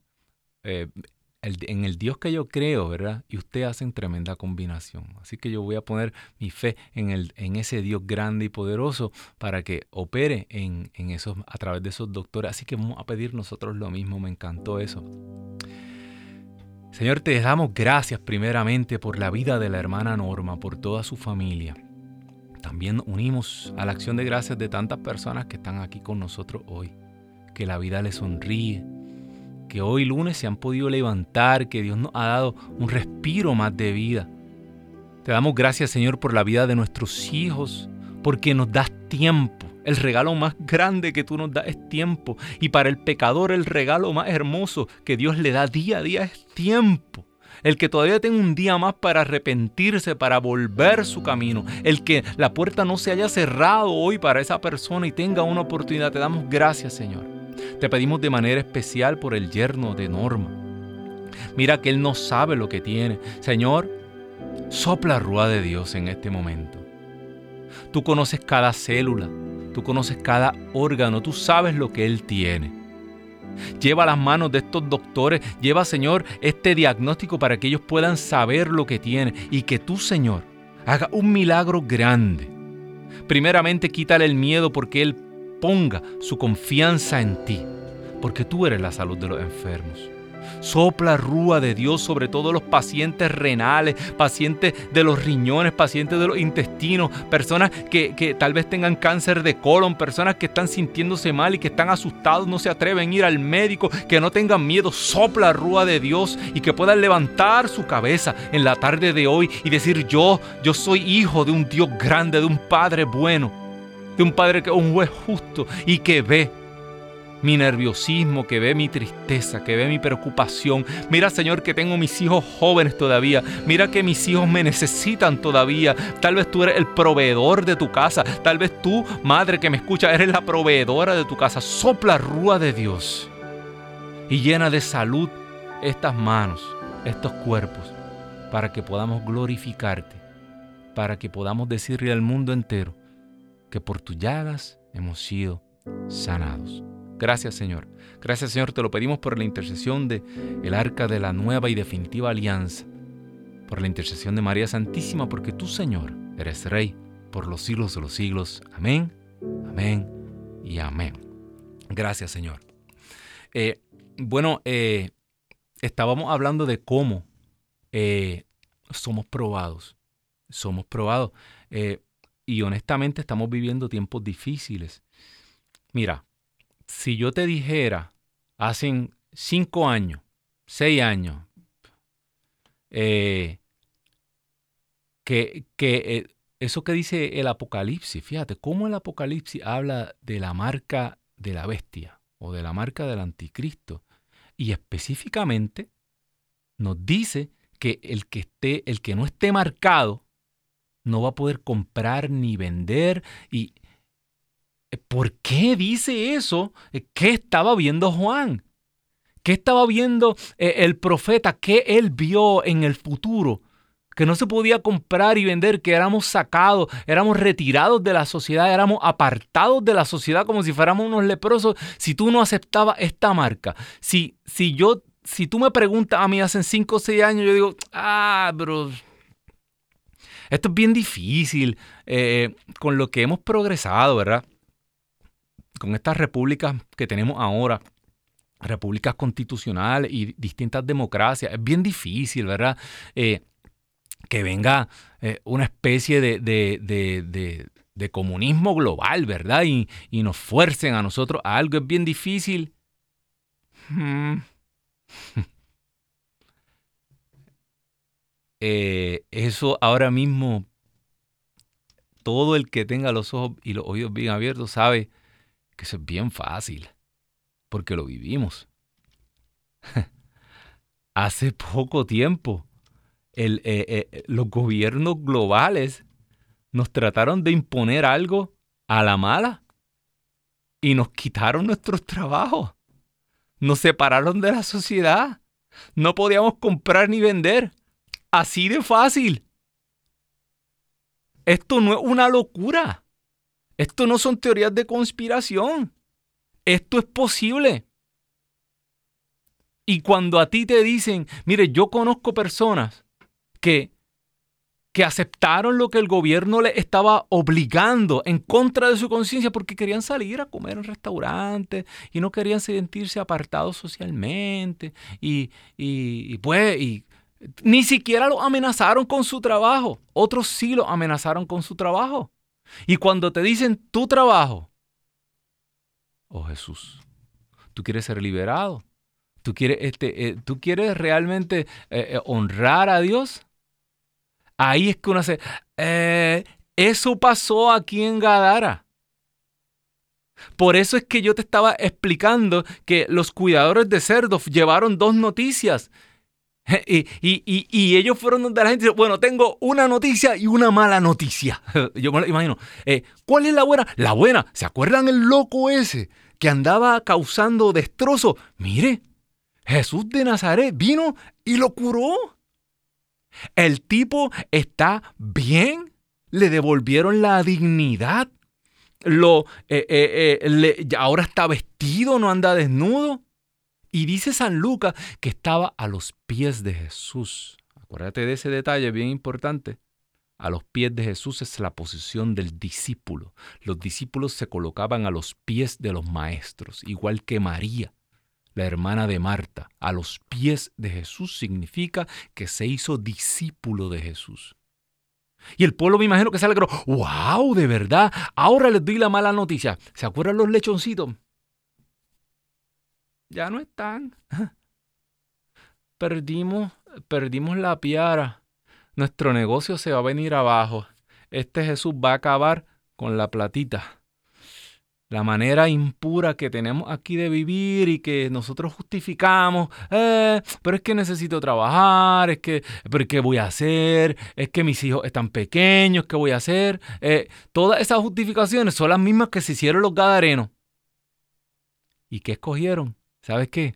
eh, en el Dios que yo creo, ¿verdad? Y usted hacen tremenda combinación. Así que yo voy a poner mi fe en, el, en ese Dios grande y poderoso para que opere en, en esos, a través de esos doctores. Así que vamos a pedir nosotros lo mismo, me encantó eso. Señor, te damos gracias primeramente por la vida de la hermana Norma, por toda su familia. También unimos a la acción de gracias de tantas personas que están aquí con nosotros hoy. Que la vida les sonríe, que hoy lunes se han podido levantar, que Dios nos ha dado un respiro más de vida. Te damos gracias Señor por la vida de nuestros hijos, porque nos das tiempo. El regalo más grande que tú nos das es tiempo. Y para el pecador el regalo más hermoso que Dios le da día a día es tiempo. El que todavía tenga un día más para arrepentirse, para volver su camino, el que la puerta no se haya cerrado hoy para esa persona y tenga una oportunidad. Te damos gracias, Señor. Te pedimos de manera especial por el yerno de Norma. Mira que él no sabe lo que tiene. Señor, sopla rúa de Dios en este momento. Tú conoces cada célula, tú conoces cada órgano, tú sabes lo que él tiene. Lleva las manos de estos doctores, lleva, Señor, este diagnóstico para que ellos puedan saber lo que tiene y que tú, Señor, haga un milagro grande. Primeramente, quítale el miedo porque Él ponga su confianza en ti, porque tú eres la salud de los enfermos. Sopla rúa de Dios sobre todos los pacientes renales, pacientes de los riñones, pacientes de los intestinos, personas que, que, tal vez tengan cáncer de colon, personas que están sintiéndose mal y que están asustados, no se atreven a ir al médico, que no tengan miedo. Sopla rúa de Dios y que puedan levantar su cabeza en la tarde de hoy y decir yo, yo soy hijo de un Dios grande, de un Padre bueno, de un Padre que es un juez justo y que ve mi nerviosismo, que ve mi tristeza, que ve mi preocupación. Mira, Señor, que tengo mis hijos jóvenes todavía. Mira que mis hijos me necesitan todavía. Tal vez tú eres el proveedor de tu casa. Tal vez tú, madre que me escucha, eres la proveedora de tu casa. Sopla rúa de Dios y llena de salud estas manos, estos cuerpos, para que podamos glorificarte, para que podamos decirle al mundo entero que por tus llagas hemos sido sanados. Gracias Señor. Gracias Señor, te lo pedimos por la intercesión de el arca de la nueva y definitiva alianza, por la intercesión de María Santísima, porque tú Señor eres Rey por los siglos de los siglos. Amén, amén y amén. Gracias Señor. Eh, bueno, eh, estábamos hablando de cómo eh, somos probados. Somos probados. y honestamente estamos viviendo tiempos difíciles. Mira, si yo te dijera hace cinco años, seis años, eh, que, que eh, eso que dice el Apocalipsis, fíjate, cómo el Apocalipsis habla de la marca de la bestia o de la marca del anticristo. Y específicamente nos dice que el que esté, el que no esté marcado, no va a poder comprar ni vender. Y ¿Por qué dice eso? Eh, ¿Qué estaba viendo Juan? ¿Qué estaba viendo eh, el profeta? ¿Qué él vio en el futuro? Que no se podía comprar y vender, que éramos sacados, éramos retirados de la sociedad, éramos apartados de la sociedad como si fuéramos unos leprosos si tú no aceptabas esta marca. Si, si yo, si tú me preguntas a mí hace 5 o 6 años, yo digo, ah, bro, esto es bien difícil eh, con lo que hemos progresado, ¿verdad? Con estas repúblicas que tenemos ahora, repúblicas constitucionales y distintas democracias, es bien difícil, ¿verdad? Eh, que venga eh, una especie de, comunismo global, ¿verdad? Y, nos fuercen a nosotros a algo, es bien difícil. Hmm. Eh, eso ahora mismo, todo el que tenga los ojos y los oídos bien abiertos sabe que eso es bien fácil, porque lo vivimos. Hace poco tiempo, el, eh, eh, los gobiernos globales nos trataron de imponer algo a la mala y nos quitaron nuestros trabajos. Nos separaron de la sociedad. No podíamos comprar ni vender. Así de fácil. Esto no es una locura. Esto no son teorías de conspiración. Esto es posible. Y cuando a ti te dicen, mire, yo conozco personas que, que aceptaron lo que el gobierno les estaba obligando en contra de su conciencia porque querían salir a comer en restaurantes y no querían sentirse apartados socialmente. Y, y, pues, y ni siquiera lo amenazaron con su trabajo. Otros sí lo amenazaron con su trabajo. Y cuando te dicen tu trabajo, oh Jesús, tú quieres ser liberado, tú quieres, este, eh, ¿tú quieres realmente eh, eh, honrar a Dios, ahí es que uno hace, eso pasó aquí en Gadara. Por eso es que yo te estaba explicando que los cuidadores de cerdos llevaron dos noticias. Y, ellos fueron donde la gente dice, bueno, tengo una noticia y una mala noticia. Yo me lo imagino. Eh, ¿Cuál es la buena? La buena. ¿Se acuerdan el loco ese que andaba causando destrozo? Mire, Jesús de Nazaret vino y lo curó. El tipo está bien. Le devolvieron la dignidad. Lo, eh, eh, ahora está vestido, no anda desnudo. Y dice San Lucas que estaba a los pies de Jesús. Acuérdate de ese detalle bien importante. A los pies de Jesús es la posición del discípulo. Los discípulos se colocaban a los pies de los maestros, igual que María, la hermana de Marta. A los pies de Jesús significa que se hizo discípulo de Jesús. Y el pueblo me imagino que se alegró. ¡Wow! De verdad. Ahora les doy la mala noticia. ¿Se acuerdan los lechoncitos? Ya no están. Perdimos, perdimos la piara. Nuestro negocio se va a venir abajo. Este Jesús va a acabar con la platita. La manera impura que tenemos aquí de vivir y que nosotros justificamos, eh, pero es que necesito trabajar, es que, pero ¿qué voy a hacer? Es que mis hijos están pequeños, ¿qué voy a hacer? Eh, todas esas justificaciones son las mismas que se hicieron los gadarenos. ¿Y qué escogieron? ¿Sabes qué?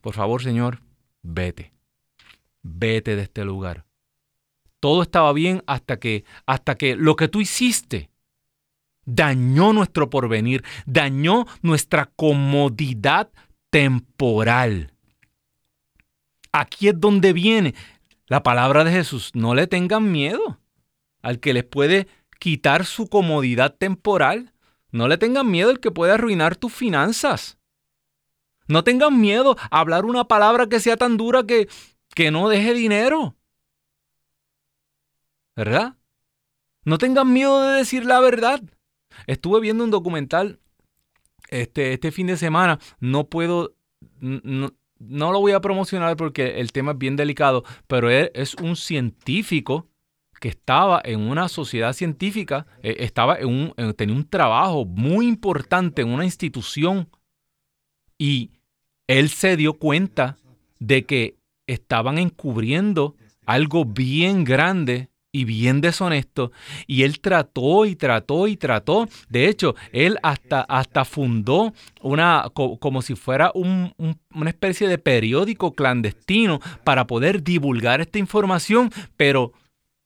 Por favor, Señor, vete. Vete de este lugar. Todo estaba bien hasta que, hasta que lo que tú hiciste dañó nuestro porvenir, dañó nuestra comodidad temporal. Aquí es donde viene la palabra de Jesús. No le tengan miedo al que les puede quitar su comodidad temporal. No le tengan miedo al que puede arruinar tus finanzas. No tengan miedo a hablar una palabra que sea tan dura que, que no deje dinero. ¿Verdad? No tengan miedo de decir la verdad. Estuve viendo un documental este, este fin de semana. No puedo, no, lo voy a promocionar porque el tema es bien delicado, pero él es un científico que estaba en una sociedad científica, eh, estaba en un, tenía un trabajo muy importante en una institución y él se dio cuenta de que estaban encubriendo algo bien grande y bien deshonesto y él trató y trató y trató. De hecho, él hasta, hasta fundó una, como si fuera una especie de periódico clandestino para poder divulgar esta información, pero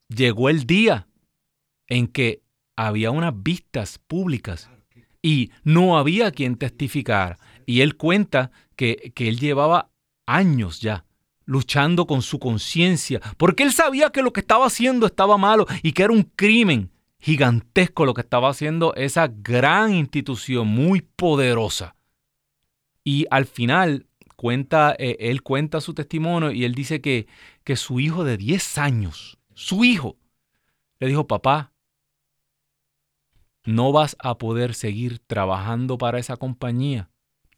llegó el día en que había unas vistas públicas y no había quien testificara. Y él cuenta que, él llevaba años ya luchando con su conciencia, porque él sabía que lo que estaba haciendo estaba malo y que era un crimen gigantesco lo que estaba haciendo esa gran institución muy poderosa. Y al final cuenta, eh, él cuenta su testimonio y él dice que, que su hijo de 10 años, su hijo, le dijo, papá, no vas a poder seguir trabajando para esa compañía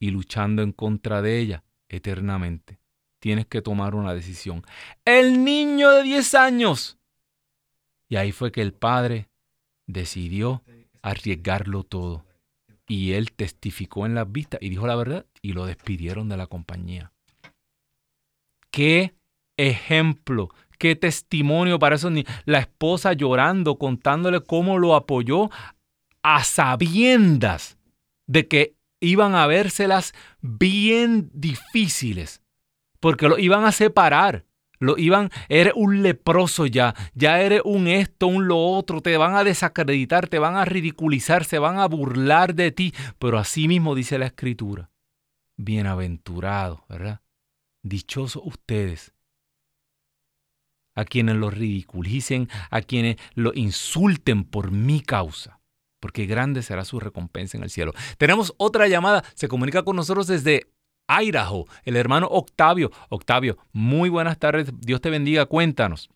y luchando en contra de ella eternamente. Tienes que tomar una decisión. El niño de 10 años. Y ahí fue que el padre decidió arriesgarlo todo. Y él testificó en las vistas y dijo la verdad y lo despidieron de la compañía. Qué ejemplo, qué testimonio para esos niños. La esposa llorando, contándole cómo lo apoyó a sabiendas de que iban a vérselas bien difíciles, porque lo iban a separar. Lo iban, eres un leproso ya, ya eres un esto, un lo otro, te van a desacreditar, te van a ridiculizar, se van a burlar de ti, pero así mismo dice la escritura. Bienaventurados, ¿verdad? Dichosos ustedes, a quienes lo ridiculicen, a quienes lo insulten por mi causa porque grande será su recompensa en el cielo. Tenemos otra llamada, se comunica con nosotros desde Idaho, el hermano Octavio. Octavio, muy buenas tardes, Dios te bendiga, cuéntanos.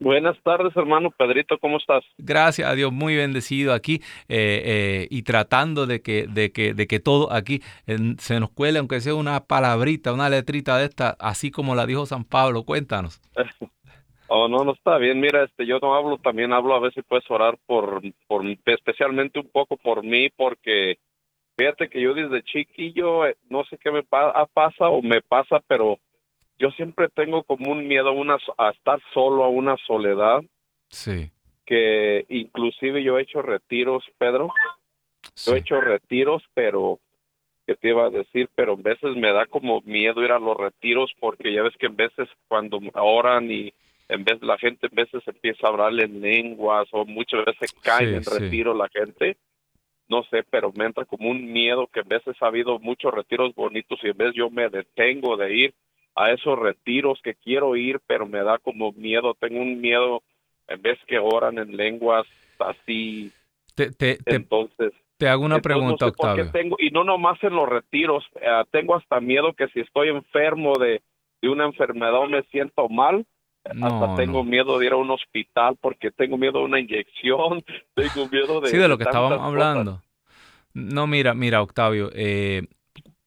Buenas tardes, hermano Pedrito, ¿cómo estás? Gracias a Dios, muy bendecido aquí eh, eh, y tratando de que, de que, de que todo aquí se nos cuele, aunque sea una palabrita, una letrita de esta, así como la dijo San Pablo. Cuéntanos. Oh, no, no está bien. Mira, este, yo no hablo, también hablo a ver si puedes orar por, por, especialmente un poco por mí, porque fíjate que yo desde chiquillo, eh, no sé qué me pasa o me pasa, pero yo siempre tengo como un miedo a, una, a estar solo, a una soledad. Sí. Que inclusive yo he hecho retiros, Pedro. Yo he hecho retiros, pero que te iba a decir, pero en veces me da como miedo ir a los retiros porque ya ves que en veces cuando oran y en vez la gente en veces empieza a hablar en lenguas o muchas veces cae en retiro la gente no sé, pero me entra como un miedo que en veces ha habido muchos retiros bonitos y en vez yo me detengo de ir a esos retiros que quiero ir, pero me da como miedo, tengo un miedo en vez que oran en lenguas así. Te, te, entonces, te hago una pregunta, Octavio. Tengo, y no nomás en los retiros, eh, tengo hasta miedo que si estoy enfermo de, de una enfermedad o me siento mal, hasta tengo miedo de ir a un hospital porque tengo miedo de una inyección, tengo miedo de... Sí, de lo que estábamos hablando. No, mira, mira, Octavio, eh,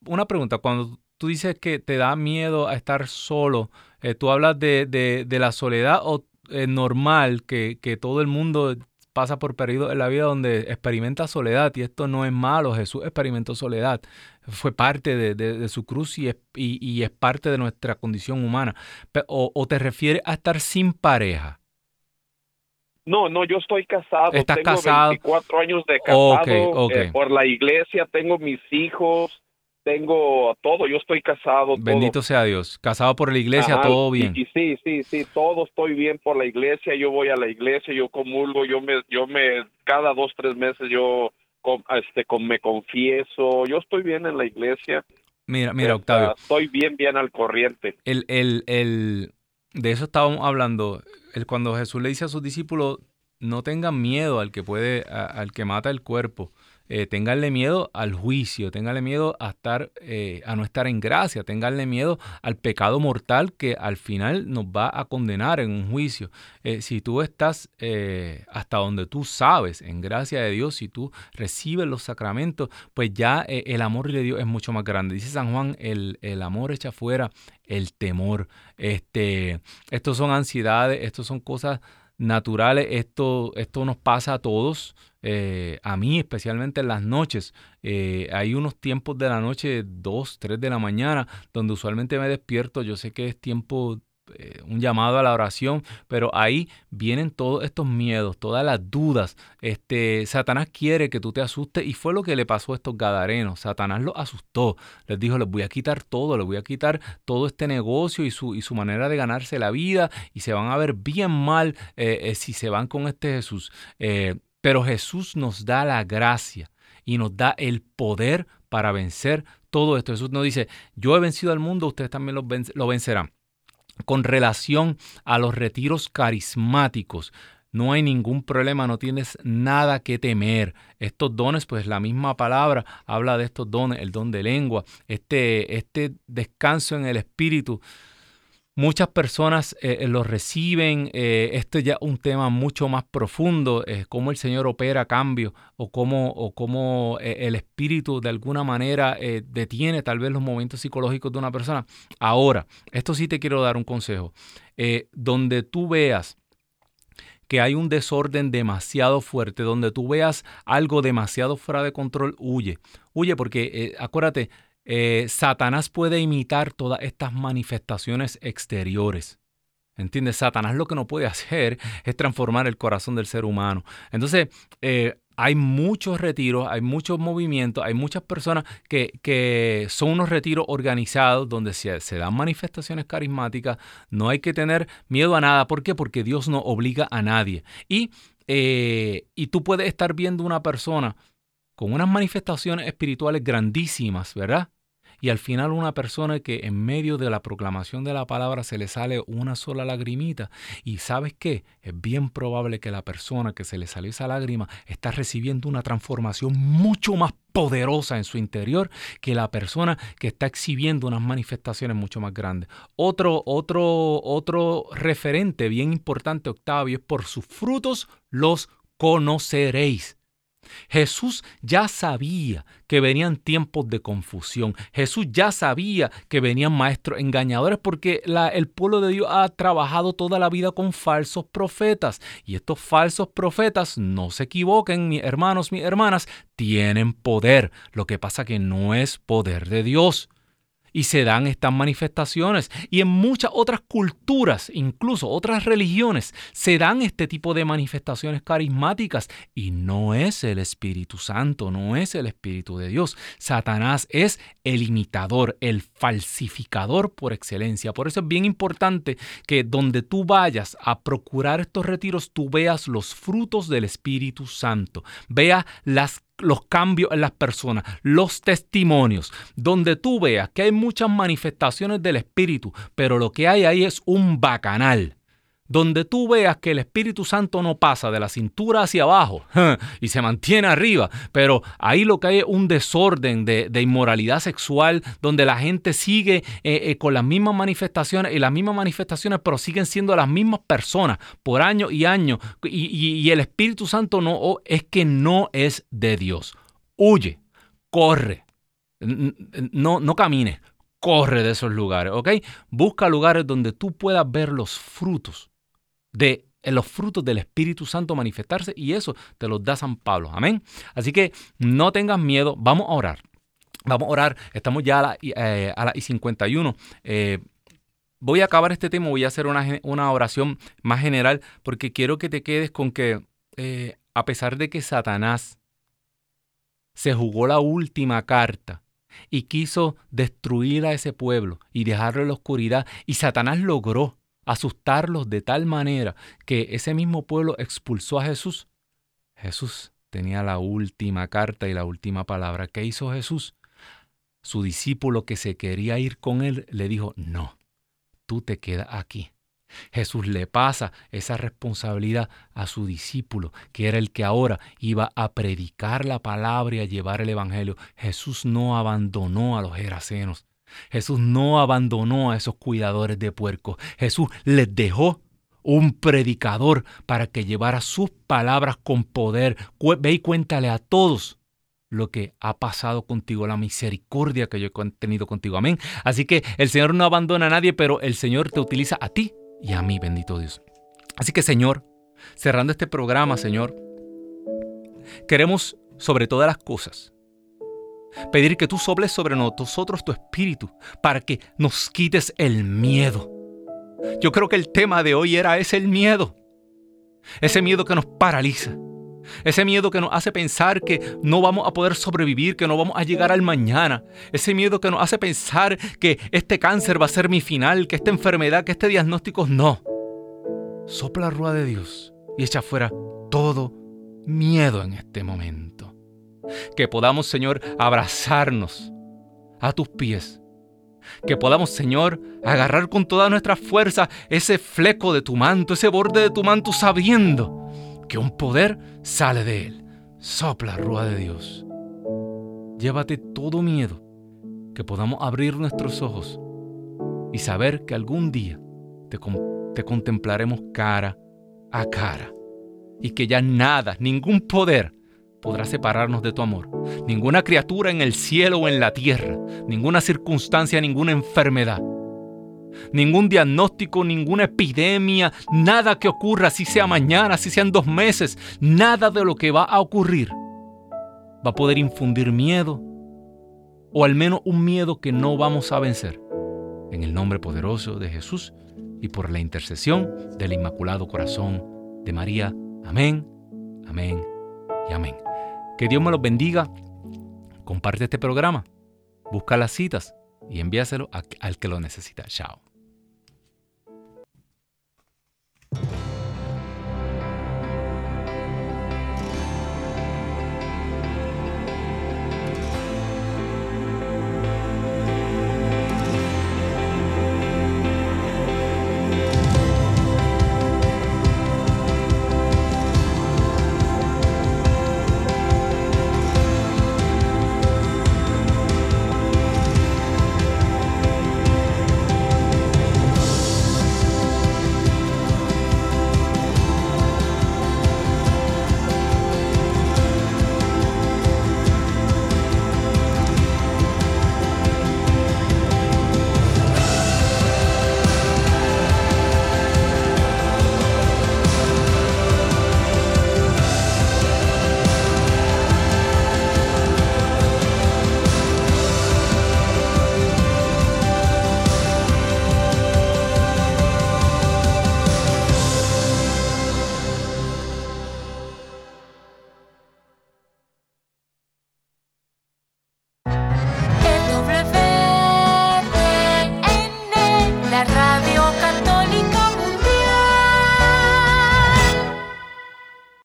una pregunta, cuando tú dices que te da miedo a estar solo, eh, ¿tú hablas de, de, la soledad o es normal que, que todo el mundo pasa por periodos en la vida donde experimenta soledad y esto no es malo, Jesús experimentó soledad, fue parte de, su cruz y es, y, es, parte de nuestra condición humana. O, te refieres a estar sin pareja? No, no, yo estoy casado. ¿Estás tengo casado? 24 años de casado eh, por la iglesia, tengo mis hijos, tengo todo, yo estoy casado. Bendito sea Dios, casado por la iglesia, todo bien. sí, sí, sí, todo estoy bien por la iglesia, yo voy a la iglesia, yo comulgo, yo me, yo me, cada dos, tres meses yo este, me confieso, yo estoy bien en la iglesia. Mira, mira, Octavio. Estoy bien, bien al corriente. El, el, el, de eso estábamos hablando. El, cuando Jesús le dice a sus discípulos, no tengan miedo al que puede, al que mata el cuerpo, eh, ténganle miedo al juicio, ténganle miedo a estar, eh, a no estar en gracia, ténganle miedo al pecado mortal que al final nos va a condenar en un juicio. Eh, si tú estás hasta donde tú sabes, en gracia de Dios, si tú recibes los sacramentos, pues ya el amor de Dios es mucho más grande. Dice San Juan, el, el amor echa fuera el temor. Este, estos son ansiedades, estos son cosas naturales, esto, esto nos pasa a todos, eh, a mí especialmente en las noches. Eh, hay unos tiempos de la noche, 2, 3 de la mañana, donde usualmente me despierto, yo sé que es tiempo eh, un llamado a la oración, pero ahí vienen todos estos miedos, todas las dudas. Este, Satanás quiere que tú te asustes y fue lo que le pasó a estos gadarenos. Satanás los asustó, les dijo, les voy a quitar todo, les voy a quitar todo este negocio y su, y su manera de ganarse la vida y se van a ver bien mal si se van con este Jesús. Pero Jesús nos da la gracia y nos da el poder para vencer todo esto. Jesús nos dice, yo he vencido al mundo, ustedes también lo vencerán con relación a los retiros carismáticos. No hay ningún problema, no tienes nada que temer. Estos dones, pues la misma palabra habla de estos dones, el don de lengua, este, este descanso en el espíritu Muchas personas eh, eh, lo reciben, eh, esto es ya un tema mucho más profundo, cómo el Señor opera cambio o cómo, o cómo el espíritu de alguna manera detiene tal vez los momentos psicológicos de una persona. Ahora, esto sí te quiero dar un consejo. donde tú veas que hay un desorden demasiado fuerte, donde tú veas algo demasiado fuera de control, huye. Huye porque, acuérdate, eh, Satanás puede imitar todas estas manifestaciones exteriores. ¿Entiendes? Satanás lo que no puede hacer es transformar el corazón del ser humano. Entonces, eh, hay muchos retiros, hay muchos movimientos, hay muchas personas que, son unos retiros organizados donde se, dan manifestaciones carismáticas. No hay que tener miedo a nada. ¿Por qué? Porque Dios no obliga a nadie. Y, eh, y tú puedes estar viendo una persona con unas manifestaciones espirituales grandísimas, ¿verdad? Y al final una persona que en medio de la proclamación de la palabra se le sale una sola lagrimita. Y sabes qué? Es bien probable que la persona que se le salió esa lágrima está recibiendo una transformación mucho más poderosa en su interior que la persona que está exhibiendo unas manifestaciones mucho más grandes. Otro, otro, otro referente bien importante, Octavio, es por sus frutos los conoceréis. Jesús ya sabía que venían tiempos de confusión. Jesús ya sabía que venían maestros engañadores porque el pueblo de Dios ha trabajado toda la vida con falsos profetas. Y estos falsos profetas, no se equivoquen, mis hermanos, mis hermanas, tienen poder. Lo que pasa que no es poder de Dios. Y se dan estas manifestaciones. Y en muchas otras culturas, incluso otras religiones, se dan este tipo de manifestaciones carismáticas. Y no es el Espíritu Santo, no es el Espíritu de Dios. Satanás es el imitador, el falsificador por excelencia. Por eso es bien importante que donde tú vayas a procurar estos retiros, tú veas los frutos del Espíritu Santo. Vea las los cambios en las personas, los testimonios, donde tú veas que hay muchas manifestaciones del Espíritu, pero lo que hay ahí es un bacanal donde tú veas que el Espíritu Santo no pasa de la cintura hacia abajo y se mantiene arriba, pero ahí lo que hay es un desorden de, inmoralidad sexual, donde la gente sigue eh, eh, con las mismas manifestaciones y las mismas manifestaciones, pero siguen siendo las mismas personas por años y años, y, el Espíritu Santo no es que no es de Dios. Huye, corre, no, no camines, corre de esos lugares, ¿ok? Busca lugares donde tú puedas ver los frutos de los frutos del Espíritu Santo manifestarse y eso te los da San Pablo. Amén. Así que no tengas miedo, vamos a orar. Vamos a orar, estamos ya a la, eh, a I 51. Eh, voy a acabar este tema, voy a hacer una, oración más general porque quiero que te quedes con que eh, a pesar de que Satanás se jugó la última carta y quiso destruir a ese pueblo y dejarlo en la oscuridad y Satanás logró asustarlos de tal manera que ese mismo pueblo expulsó a Jesús. Jesús tenía la última carta y la última palabra. ¿Qué hizo Jesús? Su discípulo que se quería ir con él le dijo, no, tú te quedas aquí. Jesús le pasa esa responsabilidad a su discípulo, que era el que ahora iba a predicar la palabra y a llevar el Evangelio. Jesús no abandonó a los gerasenos. Jesús no abandonó a esos cuidadores de puercos. Jesús les dejó un predicador para que llevara sus palabras con poder. Ve y cuéntale a todos lo que ha pasado contigo, la misericordia que yo he tenido contigo. Amén. Así que el Señor no abandona a nadie, pero el Señor te utiliza a ti y a mí, bendito Dios. Así que Señor, cerrando este programa, Señor, queremos sobre todas las cosas Pedir que tú sobles sobre nosotros tu espíritu para que nos quites el miedo. Yo creo que el tema de hoy era ese el miedo. Ese miedo que nos paraliza. Ese miedo que nos hace pensar que no vamos a poder sobrevivir, que no vamos a llegar al mañana. Ese miedo que nos hace pensar que este cáncer va a ser mi final, que esta enfermedad, que este diagnóstico no. Sopla la rueda de Dios y echa fuera todo miedo en este momento. Que podamos, Señor, abrazarnos a tus pies. Que podamos, Señor, agarrar con toda nuestra fuerza ese fleco de tu manto, ese borde de tu manto, sabiendo que un poder sale de él. Sopla, Rúa de Dios. Llévate todo miedo, que podamos abrir nuestros ojos y saber que algún día te, te contemplaremos cara a cara y que ya nada, ningún poder podrá separarnos de tu amor. Ninguna criatura en el cielo o en la tierra, ninguna circunstancia, ninguna enfermedad, ningún diagnóstico, ninguna epidemia, nada que ocurra, si sea mañana, si sean dos meses, nada de lo que va a ocurrir va a poder infundir miedo o al menos un miedo que no vamos a vencer. En el nombre poderoso de Jesús y por la intercesión del Inmaculado Corazón de María. Amén, amén y amén. Que Dios me los bendiga. Comparte este programa. Busca las citas y envíaselo al que lo necesita. Chao.